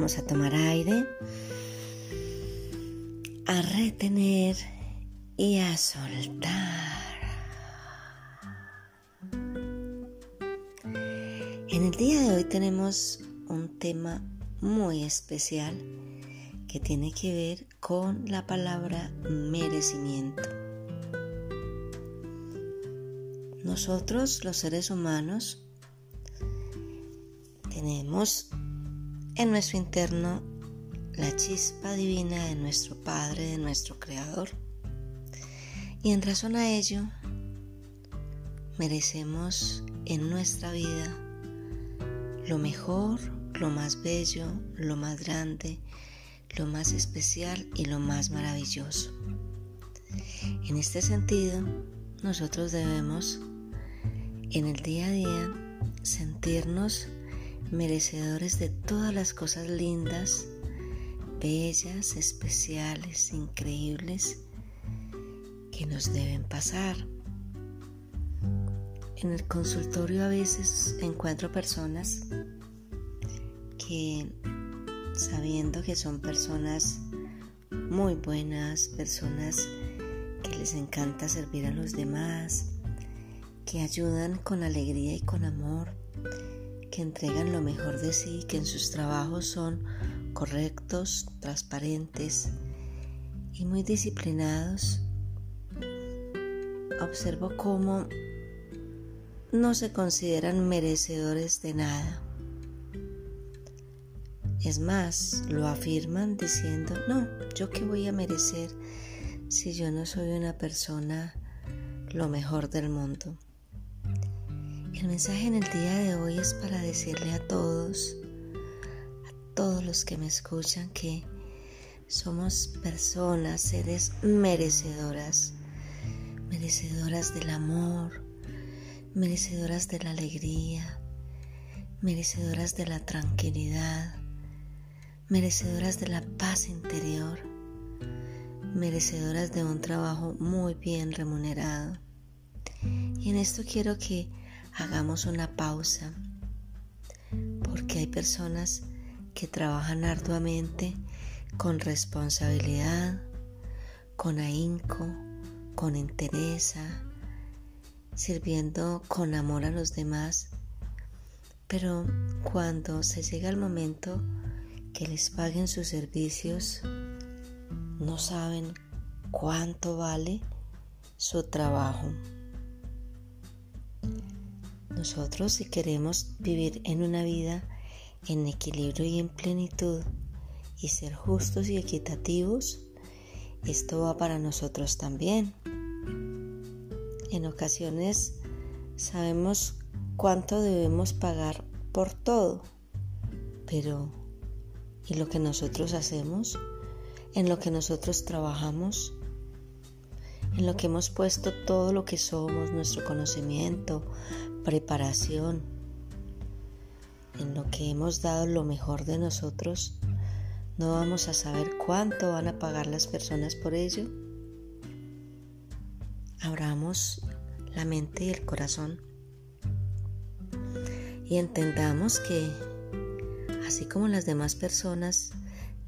Vamos a tomar aire, a retener y a soltar. En el día de hoy tenemos un tema muy especial que tiene que ver con la palabra merecimiento. Nosotros, los seres humanos, tenemos en nuestro interno la chispa divina de nuestro Padre, de nuestro Creador. Y en razón a ello, merecemos en nuestra vida lo mejor, lo más bello, lo más grande, lo más especial y lo más maravilloso. En este sentido, nosotros debemos en el día a día sentirnos merecedores de todas las cosas lindas, bellas, especiales, increíbles que nos deben pasar. En el consultorio a veces encuentro personas que sabiendo que son personas muy buenas, personas que les encanta servir a los demás, que ayudan con alegría y con amor, entregan lo mejor de sí, que en sus trabajos son correctos, transparentes y muy disciplinados, observo cómo no se consideran merecedores de nada. Es más, lo afirman diciendo, no, yo qué voy a merecer si yo no soy una persona lo mejor del mundo. El mensaje en el día de hoy es para decirle a todos, a todos los que me escuchan, que somos personas, seres merecedoras, merecedoras del amor, merecedoras de la alegría, merecedoras de la tranquilidad, merecedoras de la paz interior, merecedoras de un trabajo muy bien remunerado. Y en esto quiero que hagamos una pausa, porque hay personas que trabajan arduamente con responsabilidad, con ahínco, con entereza, sirviendo con amor a los demás, pero cuando se llega el momento que les paguen sus servicios, no saben cuánto vale su trabajo. Nosotros si queremos vivir en una vida en equilibrio y en plenitud y ser justos y equitativos, esto va para nosotros también. En ocasiones sabemos cuánto debemos pagar por todo, pero ¿y lo que nosotros hacemos? ¿En lo que nosotros trabajamos? en lo que hemos puesto todo lo que somos, nuestro conocimiento, preparación, en lo que hemos dado lo mejor de nosotros, ¿no vamos a saber cuánto van a pagar las personas por ello? Abramos la mente y el corazón y entendamos que así como las demás personas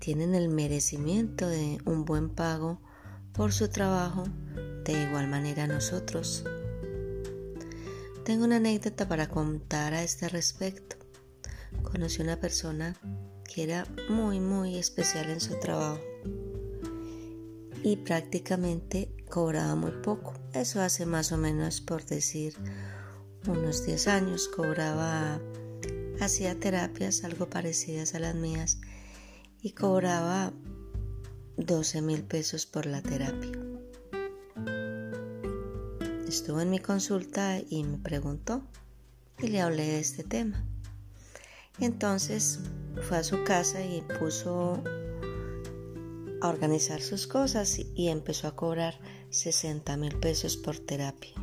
tienen el merecimiento de un buen pago por su trabajo, de igual manera nosotros. Tengo una anécdota para contar a este respecto. Conocí una persona que era muy muy especial en su trabajo y prácticamente cobraba muy poco. Eso hace más o menos por decir unos 10 años. Cobraba, hacía terapias algo parecidas a las mías y cobraba 12 mil pesos por la terapia estuvo en mi consulta y me preguntó y le hablé de este tema. Entonces fue a su casa y puso a organizar sus cosas y empezó a cobrar 60 mil pesos por terapia.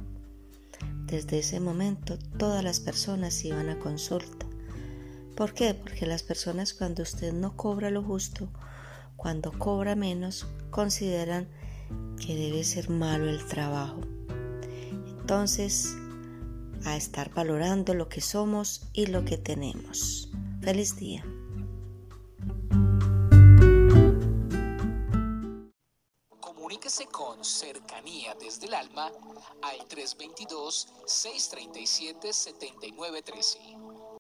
Desde ese momento todas las personas iban a consulta. ¿Por qué? Porque las personas cuando usted no cobra lo justo, cuando cobra menos, consideran que debe ser malo el trabajo. Entonces, a estar valorando lo que somos y lo que tenemos. Feliz día. Comuníquese con cercanía desde el alma al 322-637-7913.